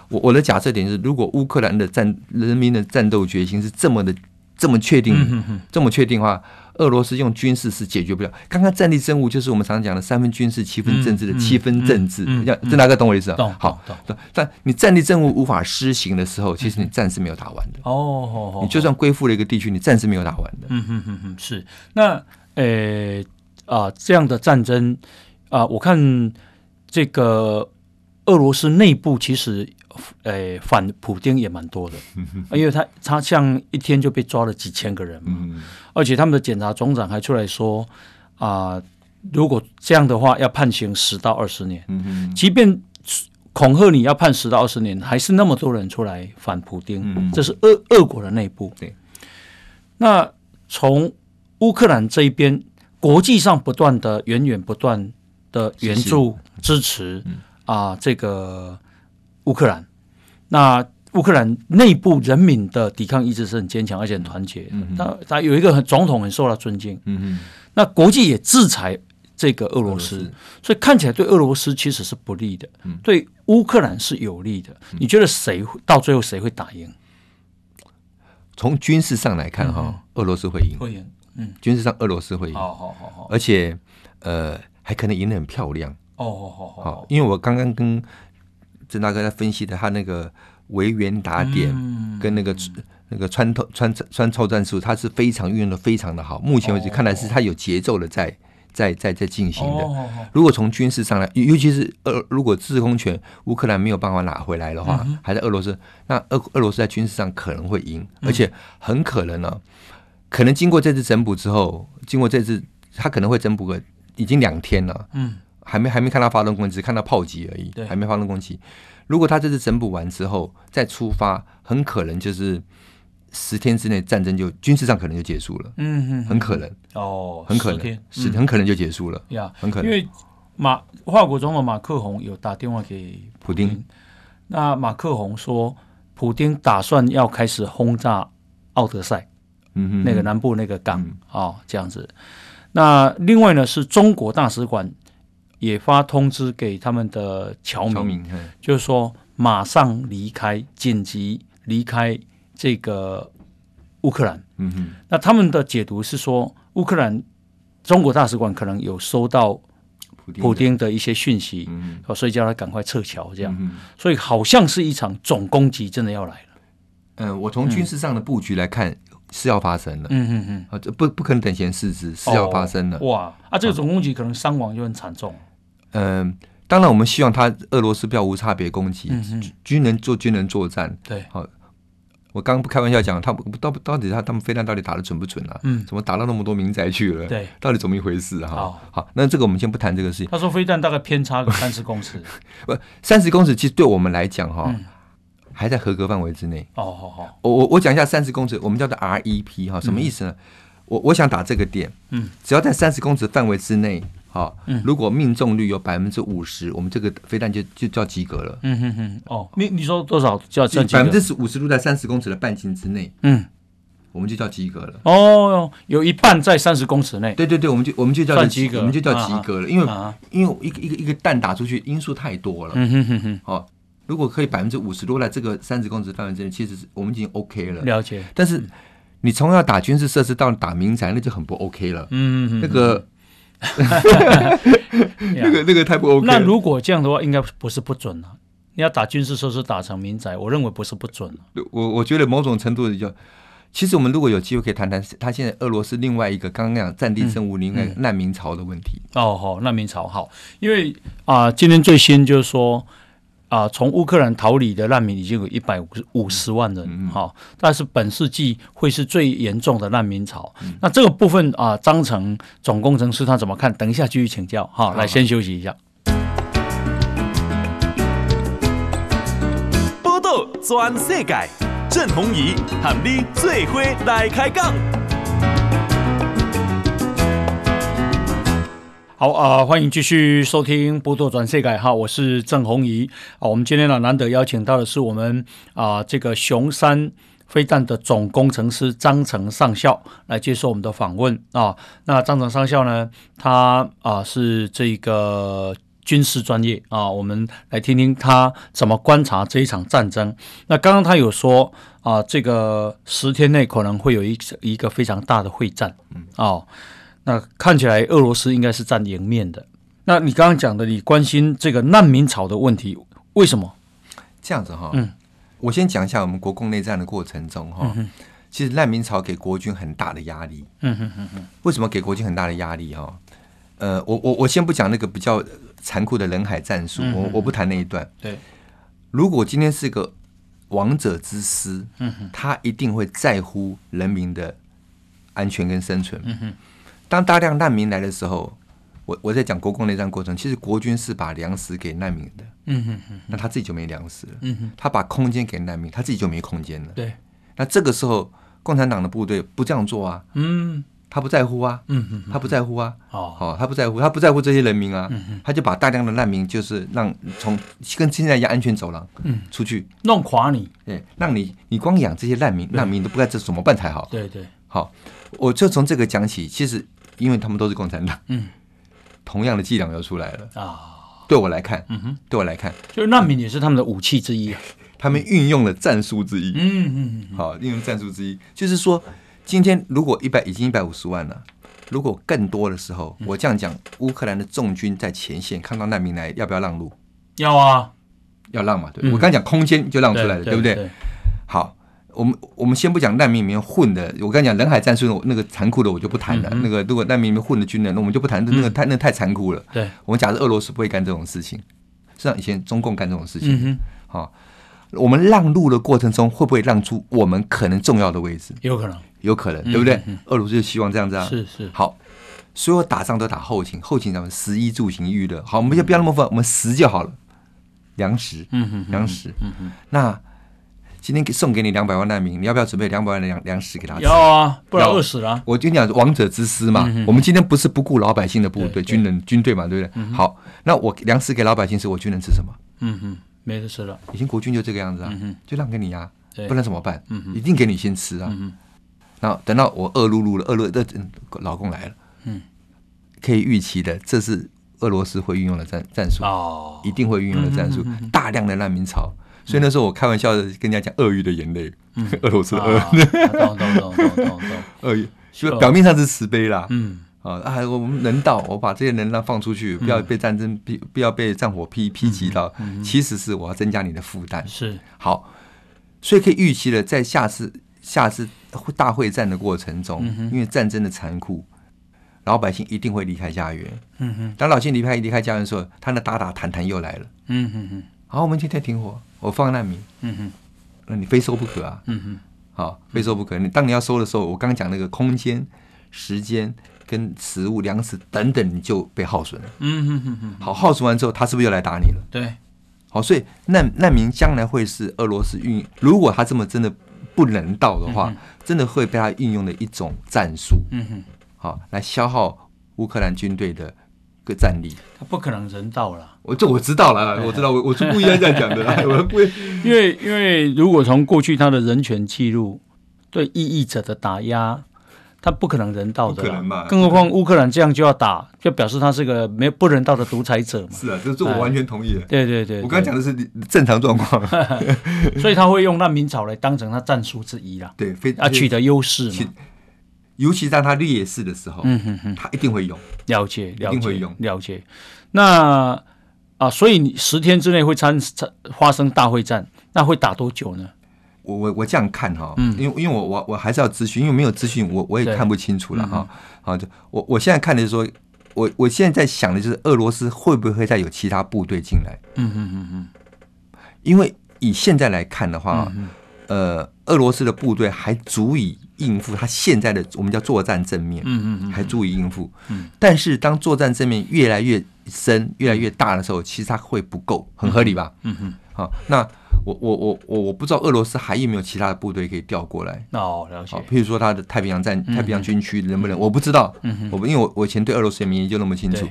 我我的假设点是，如果乌克兰的战人民的战斗决心是这么的这么确定，嗯、哼哼这么确定的话，俄罗斯用军事是解决不了。刚刚战地政务就是我们常常讲的三分军事七分政治的七分政治，要这大概懂我意思啊？懂，好，懂。但你战地政务无法施行的时候，其实你战是没有打完的。哦，你就算归附了一个地区，你战是没有打完的。嗯哼哼哼，是那。呃啊，这样的战争啊，我看这个俄罗斯内部其实诶反普丁也蛮多的，[laughs] 因为他他像一天就被抓了几千个人嘛，而且他们的检察总长还出来说啊，如果这样的话要判刑十到二十年，即便恐吓你要判十到二十年，还是那么多人出来反普丁，这是俄俄国的内部。对，那从。乌克兰这一边，国际上不断的源源不断的援助支持啊，这个乌克兰。那乌克兰内部人民的抵抗意志是很坚强，而且很团结。嗯，他他有一个很总统很受到尊敬。嗯嗯，那国际也制裁这个俄罗斯，斯，所以看起来对俄罗斯其实是不利的，嗯、对乌克兰是有利的。嗯、你觉得谁到最后谁会打赢？从军事上来看，哈、嗯，俄罗斯会赢。会赢。嗯，军事上俄罗斯会赢。好好好好，而且呃，还可能赢得很漂亮。哦，因为我刚刚跟郑大哥在分析的他那个维园打点跟那个、嗯、那个穿透穿穿透战术，他是非常运用的非常的好。目前为止看来是他有节奏的在在在在进行的。如果从军事上来，尤其是俄如果制空权乌克兰没有办法拿回来的话，还在俄罗斯，那俄俄罗斯在军事上可能会赢，而且很可能呢、啊，可能经过这次整补之后，经过这次他可能会整补个已经两天了。嗯。还没还没看到发动攻击，只看到炮击而已。对，还没发动攻击。如果他这次整补完之后再出发，很可能就是十天之内战争就军事上可能就结束了。嗯哼，很可能哦，很可能是很可能就结束了。呀，很可能。因为马法国总统马克宏有打电话给普丁，那马克宏说，普丁打算要开始轰炸奥德赛，嗯哼，那个南部那个港啊，这样子。那另外呢，是中国大使馆。也发通知给他们的侨民，侨民就是说马上离开，紧急离开这个乌克兰。嗯哼，那他们的解读是说，乌克兰中国大使馆可能有收到普丁的一些讯息，嗯、所以叫他赶快撤侨。这样，嗯、所以好像是一场总攻击真的要来了。嗯、呃，我从军事上的布局来看。是要发生的，嗯嗯嗯，啊，这不不可能等闲视之，是要发生的。哦、哇，啊，这个总攻击可能伤亡就很惨重。嗯、呃，当然我们希望他俄罗斯不要无差别攻击，嗯、军人做军人作战。对，好，我刚刚不开玩笑讲，他到到底他他们飞弹到底打的准不准啊？嗯，怎么打到那么多民宅去了？对，到底怎么一回事哈、啊？好，好，那这个我们先不谈这个事情。他说飞弹大概偏差个 [laughs] 三十公尺，不，三十公尺其实对我们来讲哈。嗯还在合格范围之内。哦，好好，我我我讲一下三十公尺，我们叫做 REP 哈，什么意思呢？我我想打这个点，嗯，只要在三十公尺范围之内，好，如果命中率有百分之五十，我们这个飞弹就就叫及格了。嗯哼哼，哦，你你说多少叫叫百分之五十都在三十公尺的半径之内，嗯，我们就叫及格了。哦，有一半在三十公尺内，对对对，我们就我们就叫及格，我们就叫及格了，因为因为一个一个一个弹打出去因素太多了。嗯哼哼哼，好。如果可以百分之五十多在这个三十公尺范围之内，其实是我们已经 OK 了。了解。但是你从要打军事设施到打民宅，那就很不 OK 了。嗯嗯那个，[laughs] 那个 [laughs] 那个太不 OK。那如果这样的话，应该不是不准了。你要打军事设施打成民宅，我认为不是不准。我我觉得某种程度的就，其实我们如果有机会可以谈谈，他现在俄罗斯另外一个刚刚讲战地生物另外难民潮的问题。嗯嗯、哦好，难民潮好，因为啊、呃，今天最新就是说。啊，从乌克兰逃离的难民已经有一百五十五十万人，哈、嗯，但是本世纪会是最严重的难民潮。嗯、那这个部分啊，张成总工程师他怎么看？等一下继续请教，哈，来先休息一下。报道全世界，郑弘仪喊你最伙来开讲。好啊、欢迎继续收听《波多转世界》哈，我是郑弘仪啊。我们今天呢难得邀请到的是我们啊、这个雄山飞弹的总工程师张成上校来接受我们的访问啊。那张成上校呢，他啊是这个军事专业啊，我们来听听他怎么观察这一场战争。那刚刚他有说啊，这个十天内可能会有一一个非常大的会战，嗯啊。那看起来俄罗斯应该是占赢面的。那你刚刚讲的，你关心这个难民潮的问题，为什么？这样子哈，嗯，我先讲一下我们国共内战的过程中哈，嗯、其实难民潮给国军很大的压力。嗯哼哼哼。为什么给国军很大的压力哈？呃，我我我先不讲那个比较残酷的人海战术，嗯、我我不谈那一段。对，如果今天是个王者之师，嗯哼，他一定会在乎人民的安全跟生存。嗯哼。当大量难民来的时候，我我在讲国共内战过程，其实国军是把粮食给难民的，嗯哼哼，那他自己就没粮食了，嗯哼，他把空间给难民，他自己就没空间了，对，那这个时候共产党的部队不这样做啊，嗯，他不在乎啊，嗯哼，他不在乎啊，哦，哦，他不在乎，他不在乎这些人民啊，嗯他就把大量的难民就是让从跟现在一样安全走廊，嗯，出去，弄垮你，对，让你你光养这些难民，难民都不知道这怎么办才好。对对，好，我就从这个讲起，其实因为他们都是共产党，嗯，同样的伎俩又出来了。啊，对我来看，嗯哼，对我来看，就是难民也是他们的武器之一啊，他们运用了战术之一。嗯嗯嗯，好，运用战术之一，就是说，今天如果一百已经一百五十万了，如果更多的时候，我这样讲，乌克兰的重军在前线看到难民来，要不要让路？要啊，要让嘛，对，嗯。我刚讲空间就让出来了，对不对？对？好，我们我们先不讲难民里面混的，我刚讲人海战术那个残酷的我就不谈了。嗯那个如果难民里面混的军人，那我们就不谈，那个太那個太残酷了。对，我们假设俄罗斯不会干这种事情，实际上以前中共干这种事情。好，我们让路的过程中，会不会让出我们可能重要的位置？有可能，有可能，对不对？俄罗斯就希望这样子啊。是是，好，所有打仗都打后勤，后勤咱们食衣住行娱乐。好，我们就不要那么分，我们食就好了，粮食，嗯哼，粮食。嗯哼，那今天给送给你两百万难民，你要不要准备两百万的粮粮食给他吃？要啊，不然要饿死了啊，我跟你讲，王者之师嘛。嗯我们今天不是不顾老百姓的部队、军人、军队嘛，对不对？好，那我粮食给老百姓吃，我军人吃什么？嗯哼，没得吃了，以前国军就这个样子啊嗯，就让给你啊，不然怎么办嗯？哼一定给你先吃啊。嗯哼，然后等到我饿碌碌了，饿碌的老公来了，嗯，可以预期的，这是俄罗斯会运用的战战术，哦，一定会运用的战术，大量的难民潮。所以那时候我开玩笑的跟人家讲鳄鱼的眼泪，[laughs] 俄罗斯的鳄啊懂懂懂懂懂懂，鳄鱼，就 [laughs] 表面上是慈悲啦，嗯，啊啊，我们人道，我把这些能量放出去，不要被战争不不要被战火劈劈击到，其实是我要增加你的负担。是，好，所以可以预期的，在下次下次大会战的过程中，因为战争的残酷，老百姓一定会离开家园。嗯哼，当老百姓离开离开家园的时候，他那打打谈谈又来了。嗯哼哼，好，我们今天停火，我放难民，嗯哼，那你非收不可啊。嗯哼，好，非收不可。你当你要收的时候，我刚刚讲那个空间、时间跟食物、粮食等等，你就被耗损了。嗯哼哼哼，好，耗损完之后，他是不是又来打你了？对，好，所以难难民将来会是俄罗斯运，如果他这么真的不人道的话，真的会被他运用的一种战术，嗯哼，好，来消耗乌克兰军队的个战力。他不可能人道了。我这我知道了，我知道，我我是故意要这样讲的啦，[laughs] 我故意。因为因为如果从过去他的人权记录对异议者的打压，他不可能人道的可能嘛更何况乌克兰这样就要打，就表示他是个没不人道的独裁者嘛。是啊，这这我完全同意的。对对对，我刚刚讲的是正常状况，[laughs] 所以他会用难民潮来当成他战术之一啦，对，非啊取得优势嘛。尤其当他劣势的时候，嗯哼哼，他一定会用。了解了解一定会用了解。那啊，所以你十天之内会参参发生大会战，那会打多久呢？我我我这样看哈，嗯因为因为我我我还是要资讯，因为没有资讯，我我也看不清楚了嗯哈。好，就我我现在看的是说，我我现在在想的就是俄罗斯会不会再有其他部队进来？嗯嗯嗯嗯因为以现在来看的话，嗯呃，俄罗斯的部队还足以应付他现在的我们叫作战正面，嗯嗯嗯，还足以应付。嗯但是当作战正面越来越深、越来越大的时候，其实它会不够，很合理吧？嗯嗯，好，那我我我我我不知道俄罗斯还有没有其他的部队可以调过来。哦，了解好，。譬如说他的太平洋战、太平洋军区能不能？我不知道，嗯哼我不因为我我以前对俄罗斯也没研究那么清楚。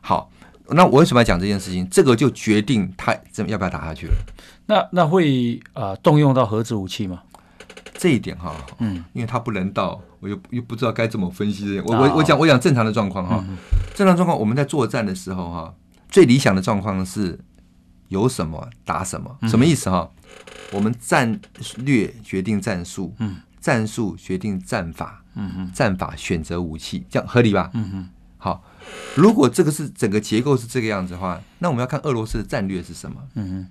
好，那我为什么要讲这件事情？这个就决定他怎么要不要打下去了。那那会啊、呃、动用到核子武器吗？这一点哈，嗯，因为他不人道，我又又不知道该怎么分析这。我哦我我讲我讲正常的状况哈，正常状况我们在作战的时候哈，最理想的状况是有什么打什么，什么意思哈？我们战略决定战术，嗯，战术决定战法，嗯嗯战法选择武器，这样合理吧？嗯嗯好，如果这个是整个结构是这个样子的话，那我们要看俄罗斯的战略是什么？嗯嗯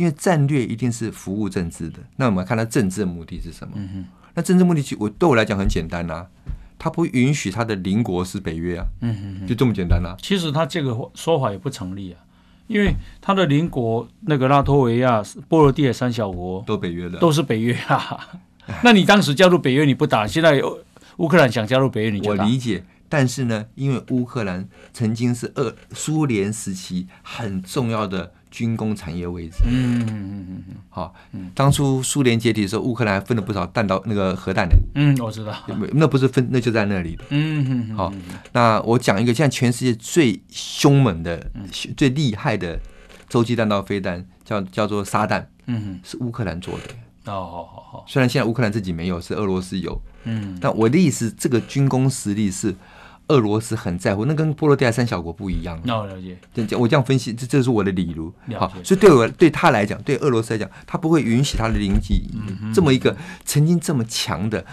因为战略一定是服务政治的，那我们要看它政治的目的是什么？嗯那政治目的其实我对我来讲很简单呐、啊，它不允许他的邻国是北约啊，嗯嗯，就这么简单呐、啊。其实他这个说法也不成立啊，因为他的邻国那个拉脱维亚、波罗的海三小国都北约的，都是北约啊。[laughs] 那你当时加入北约你不打，现在乌克兰想加入北约你就打。我理解，但是呢，因为乌克兰曾经是二苏联时期很重要的军工产业位置。嗯嗯嗯嗯嗯。好，当初苏联解体的时候，乌克兰还分了不少弹道那个核弹的。嗯，我知道。那不是分，那就在那里的。嗯嗯嗯。好，那我讲一个，现在全世界最凶猛的、最厉害的洲际弹道飞弹，叫叫做撒旦。嗯，是乌克兰做的。哦，好好好。虽然现在乌克兰自己没有，是俄罗斯有。嗯。但我的意思，这个军工实力是。俄罗斯很在乎，那跟波罗的海三小国不一样。那我了解。这我这样分析，这这是我的理由。好，所以对我对他来讲，对俄罗斯来讲，他不会允许他的邻居这么一个曾经这么强的，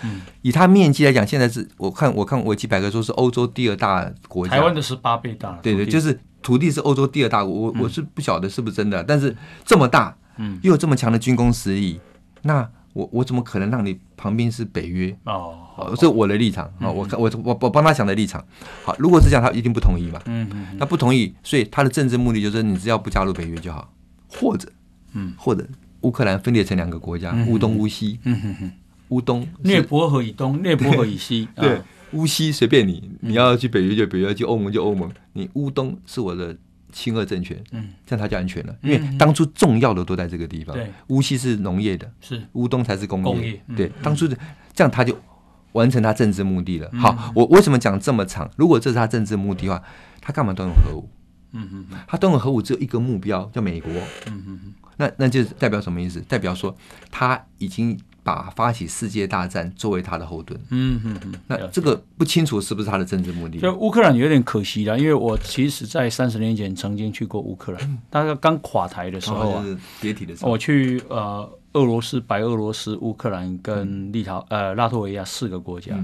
以他面积来讲，现在是我看我看维基百科说是欧洲第二大国家，台湾的十八倍大。对对，就是土地是欧洲第二大国，我我是不晓得是不是真的，但是这么大，嗯，又有这么强的军工实力，那。我我怎么可能让你旁边是北约？哦，这是我的立场啊！我我我我帮他想的立场。好，如果是这样，他一定不同意嘛。嗯嗯。那不同意，所以他的政治目的就是你只要不加入北约就好，或者嗯，或者乌克兰分裂成两个国家，乌东乌西。嗯哼哼。乌东。涅伯河以东，[laughs] 涅伯河以西。对，乌西随便你，你要去北约就北约，去欧盟就欧盟。你乌东是我的。亲俄政权，嗯，这样他就安全了，因为当初重要的都在这个地方。对，乌西是农业的，是乌东才是工业。工业，对，当初的这样他就完成他政治目的了。好，我为什么讲这么长？如果这是他政治目的的话，他干嘛动用核武？嗯嗯，他动用核武只有一个目标，叫美国。嗯嗯嗯，那那就代表什么意思？代表说他已经。把发起世界大战作为他的后盾，嗯嗯嗯，那这个不清楚是不是他的政治目的？就乌克兰有点可惜了，因为我其实，在三十年前曾经去过乌克兰，大概刚垮台的时候啊，解体的时候，我去呃俄罗斯、白俄罗斯、乌克兰跟立陶呃拉脱维亚四个国家。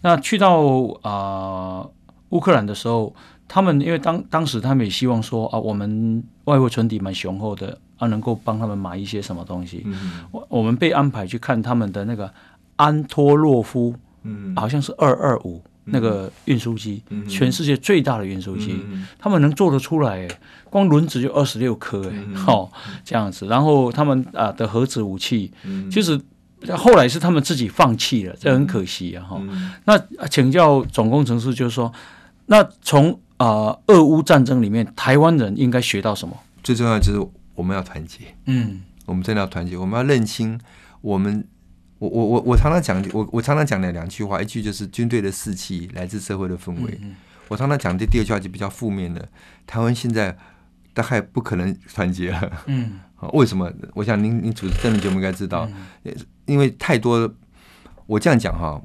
那去到啊乌克兰的时候，他们因为当当时他们也希望说啊，我们外汇存底蛮雄厚的。啊，能够帮他们买一些什么东西？我、嗯、我们被安排去看他们的那个安托洛夫，嗯，好像是二二五那个运输机，嗯、全世界最大的运输机，嗯、他们能做得出来，光轮子就二十六颗，哎、嗯，好 [laughs] 这样子。然后他们啊的核子武器，嗯、其实后来是他们自己放弃了，这很可惜啊，哈、嗯。那请教总工程师，就是说，那从啊俄乌战争里面，台湾人应该学到什么？最重要就是。我们要团结，嗯，我们真的要团结。我们要认清，我们，我我我我常常讲，我我常常讲的两句话，一句就是军队的士气来自社会的氛围。嗯嗯，我常常讲的第二句话就比较负面的，台湾现在大概不可能团结了。嗯，[laughs] 为什么？我想您您主持这个节目应该知道，嗯、因为太多。我这样讲哈，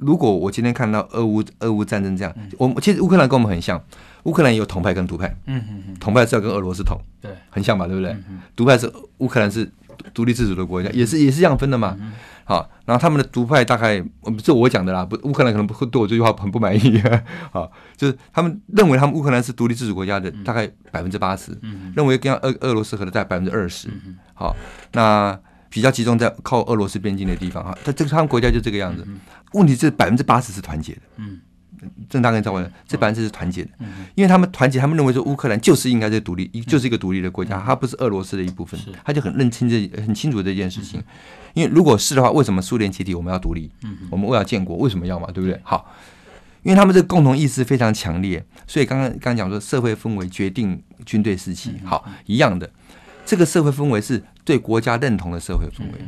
如果我今天看到俄乌俄乌战争这样，嗯、我其实乌克兰跟我们很像。乌克兰也有统派跟独派，嗯嗯嗯，统派是要跟俄罗斯统，对，很像吧，对不对？独派是乌克兰是独立自主的国家，也是也是这样分的嘛。好，然后他们的独派大概，这我讲的啦，不，乌克兰可能会对我这句话很不满意。[laughs] 好，就是他们认为他们乌克兰是独立自主国家的大概百分之八十，认为跟俄俄罗斯合的在百分之二十。好，那比较集中在靠俄罗斯边境的地方哈，他这个他们国家就这个样子。问题是百分之八十是团结的，嗯。正大跟赵文，这百分之是团结的，因为他们团结，他们认为说乌克兰就是应该是独立，就是一个独立的国家，它不是俄罗斯的一部分，他就很认清这很清楚这件事情。因为如果是的话，为什么苏联解体我们要独立？我们为了建国，为什么要嘛？对不对？好，因为他们这个共同意识非常强烈，所以刚刚刚讲说社会氛围决定军队士气。好，一样的，这个社会氛围是对国家认同的社会氛围，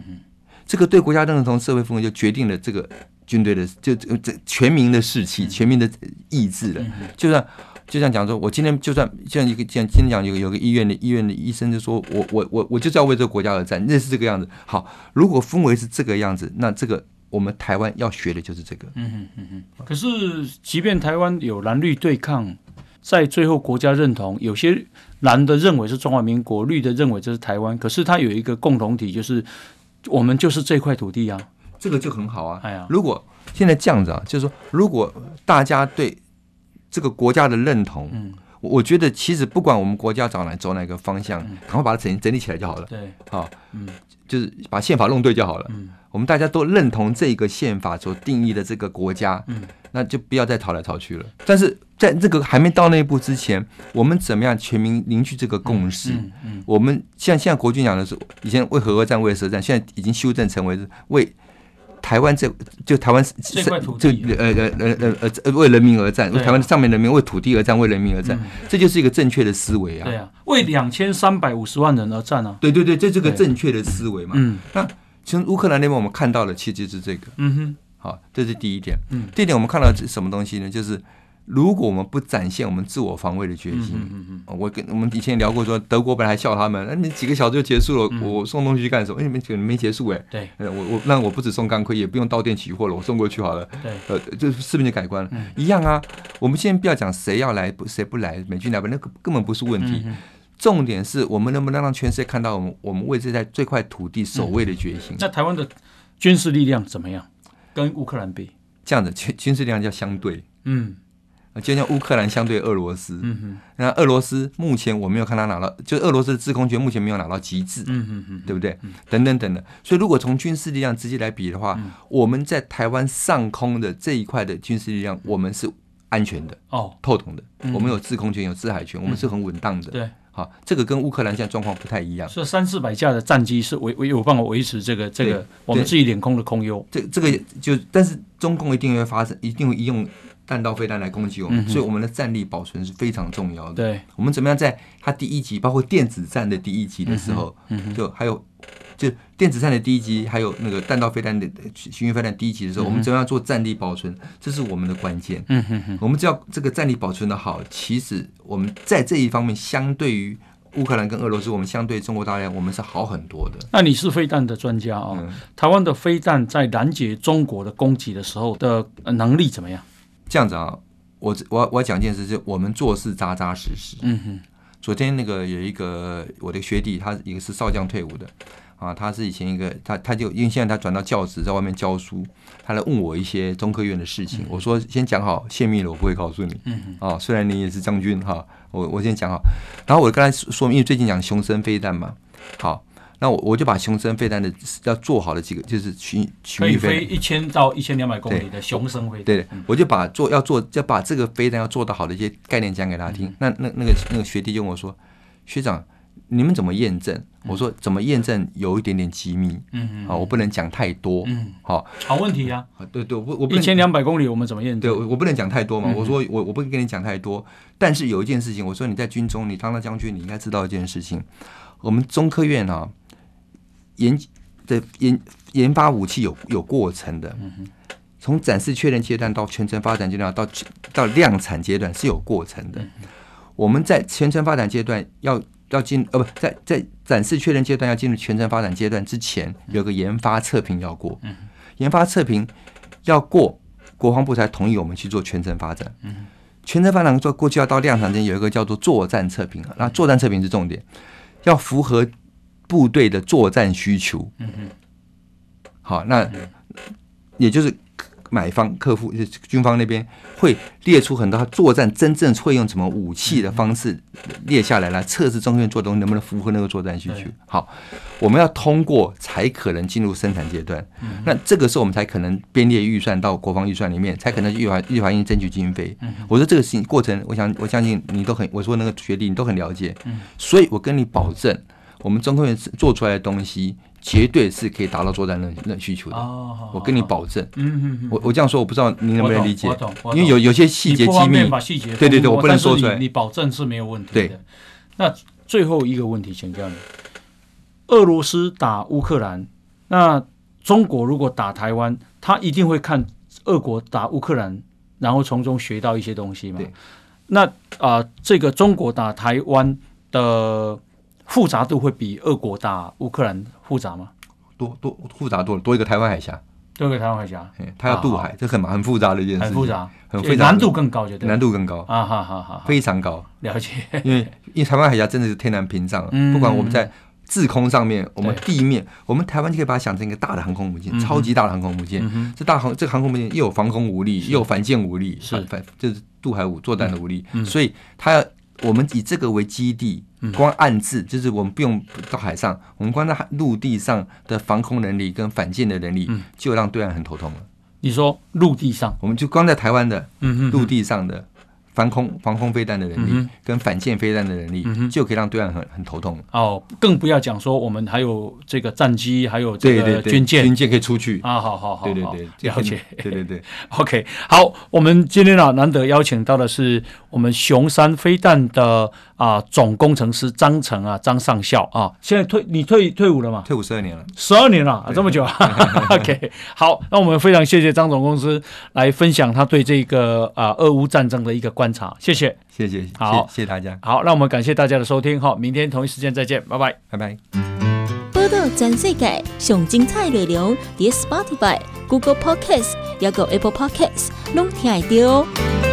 这个对国家认同社会氛围就决定了这个。军队的就这这全民的士气，全民的意志了。就算就像讲说，我今天就算像一个像今天讲有有个医院的医院的医生就说，我我我我就是要为这个国家而战，那是这个样子。好，如果氛围是这个样子，那这个我们台湾要学的就是这个。嗯哼嗯嗯。可是，即便台湾有蓝绿对抗，在最后国家认同，有些蓝的认为是中华民国，绿的认为这是台湾。可是它有一个共同体，就是我们就是这块土地啊。这个就很好啊！如果现在这样子啊，就是说，如果大家对这个国家的认同，嗯，我觉得其实不管我们国家找哪走哪个方向，赶快把它整整理起来就好了。对，好，嗯，就是把宪法弄对就好了。嗯，我们大家都认同这个宪法所定义的这个国家，嗯，那就不要再吵来吵去了。但是在这个还没到那一步之前，我们怎么样全民凝聚这个共识？嗯，我们像现在国军讲的是，以前为核而战，为蛇战，现在已经修正成为是为。台湾这就台湾这块土地就呃呃呃呃呃为人民而战，为台湾上面人民为土地而战，为人民而战，这就是一个正确的思维啊。对啊，为两千三百五十万人而战啊。对对对，这是个正确的思维嘛。嗯，那从乌克兰那边我们看到的其实就是这个。嗯哼，好，这是第一点。嗯，第二点我们看到什么东西呢？就是。如果我们不展现我们自我防卫的决心，嗯嗯嗯，我跟我们以前聊过说，德国本来还笑他们，那你几个小时就结束了，我送东西去干什么？哎，你们觉得没结束哎？对，我我那我不止送钢盔，也不用到店取货了，我送过去好了。对，呃，这视频就改观了，一样啊。我们现在不要讲谁要来，谁不来，美军来不，那个根本不是问题。重点是我们能不能让全世界看到我们我们为这在这块土地守卫的决心。那台湾的军事力量怎么样？跟乌克兰比？这样子军军事力量叫相对，嗯。就像乌克兰相对俄罗斯，嗯哼，那俄罗斯目前我没有看他拿到，就俄罗斯的制空权目前没有拿到极致，嗯哼哼，对不对？等等等等，所以如果从军事力量直接来比的话，我们在台湾上空的这一块的军事力量，我们是安全的，哦，透统的，我们有制空权，有制海权，我们是很稳当的，对，好，这个跟乌克兰现在状况不太一样，是三四百架的战机是维维有办法维持这个这个我们自己领空的空优，这这个就但是中共一定会发生，一定会用。弹道飞弹来攻击我们，所以我们的战力保存是非常重要的。对，我们怎么样在它第一集，包括电子战的第一集的时候，就还有就电子战的第一集，还有那个弹道飞弹的巡弋飞弹第一集的时候，我们怎么样做战力保存？这是我们的关键。嗯哼哼，我们只要这个战力保存的好，其实我们在这一方面，相对于乌克兰跟俄罗斯，我们相对中国大陆，我们是好很多的。那你是飞弹的专家啊？台湾的飞弹在拦截中国的攻击的时候的能力怎么样？这样子啊，我我我要讲一件事，就我们做事扎扎实实。嗯哼，昨天那个有一个我的学弟，他一个是少将退伍的啊，他是以前一个他他就因为现在他转到教职，在外面教书，他来问我一些中科院的事情。嗯、我说先讲好，泄密了我不会告诉你。嗯哼啊，虽然你也是将军哈，我我先讲好。然后我刚才说，因为最近讲雄升飞弹嘛，好。那我我就把雄升飞弹的要做好的几个，就是巡巡弋飞，一千到一千两百公里的雄升飞弹。对，我就把做要做要把这个飞弹要做得好的一些概念讲给他听。嗯、那那那个那个学弟就跟我说：“学长，你们怎么验证？”我说：“怎么验证？有一点点机密。嗯嗯，好，我不能讲太多。嗯，好，好问题呀。对对，我我一千两百公里我们怎么验证？对，我我不能讲太多嘛。我说我我不会跟你讲太多，但是有一件事情，我说你在军中，你当了将军，你应该知道一件事情。我们中科院啊。”研的研研发武器有有过程的，从展示确认阶段到全程发展阶段到到量产阶段是有过程的。我们在全程发展阶段要要进呃不在在展示确认阶段要进入全程发展阶段之前，有个研发测评要过，研发测评要过，国防部才同意我们去做全程发展。全程发展做过去要到量产间有一个叫做作战测评，那作战测评是重点，要符合。部队的作战需求，嗯哼，好，那也就是买方、客户、军方那边会列出很多他作战真正会用什么武器的方式列下来，来测试中科院做东西能不能符合那个作战需求。好，我们要通过才可能进入生产阶段。那这个时候我们才可能编列预算到国防预算里面，才可能预防预算争取经费。我说这个事情过程，我想我相信你都很，我说那个学弟你都很了解。所以我跟你保证。我们中科院做出来的东西，绝对是可以达到作战的那需求的。我跟你保证。嗯，我我这样说，我不知道你能不能理解。因为有有些细节机密。对对对，我不能说出来。你保证是没有问题的。对。那最后一个问题，请教你：俄罗斯打乌克兰，那中国如果打台湾，他一定会看俄国打乌克兰，然后从中学到一些东西嘛？对。那啊，这个中国打台湾的。复杂度会比俄国大乌克兰复杂吗？多多复杂多了，多一个台湾海峡，多一个台湾海峡，它要渡海，这很很复杂的一件事，很复杂，很复杂，难度更高，就对，难度更高。啊，哈哈哈，非常高，了解。因为因为台湾海峡真的是天然屏障，不管我们在制空上面，我们地面，我们台湾就可以把它想成一个大的航空母舰，超级大的航空母舰。这大航这个航空母舰又有防空武力，又有反舰武力，是。反就是渡海武作战的武力，所以它要。我们以这个为基地，光暗自就是我们不用到海上，我们光在陆地上的防空能力跟反舰的能力，就让对岸很头痛了。你说陆地上，我们就光在台湾的陆地上的防空防空飞弹的能力，嗯、跟反舰飞弹的能力，嗯、就可以让对岸很很头痛。哦，更不要讲说我们还有这个战机，还有这个军舰，军舰可以出去。啊！好好好，对对对，了解，对对对。OK，好，我们今天啊难得邀请到的是我们熊山飞弹的啊总工程师张成啊张上校啊，现在退你退退伍了吗？退伍十二年了，十二年了，啊，这么久啊！[laughs] OK，好，那我们非常谢谢张总工程师来分享他对这个啊俄乌战争的一个观察，谢谢，谢谢，好，谢谢大家，好，那我们感谢大家的收听，好，明天同一时间再见，拜拜，拜拜。报道全世界上精彩内容，在 Spotify、Google Podcasts，还有 Apple Podcasts，拢听得到。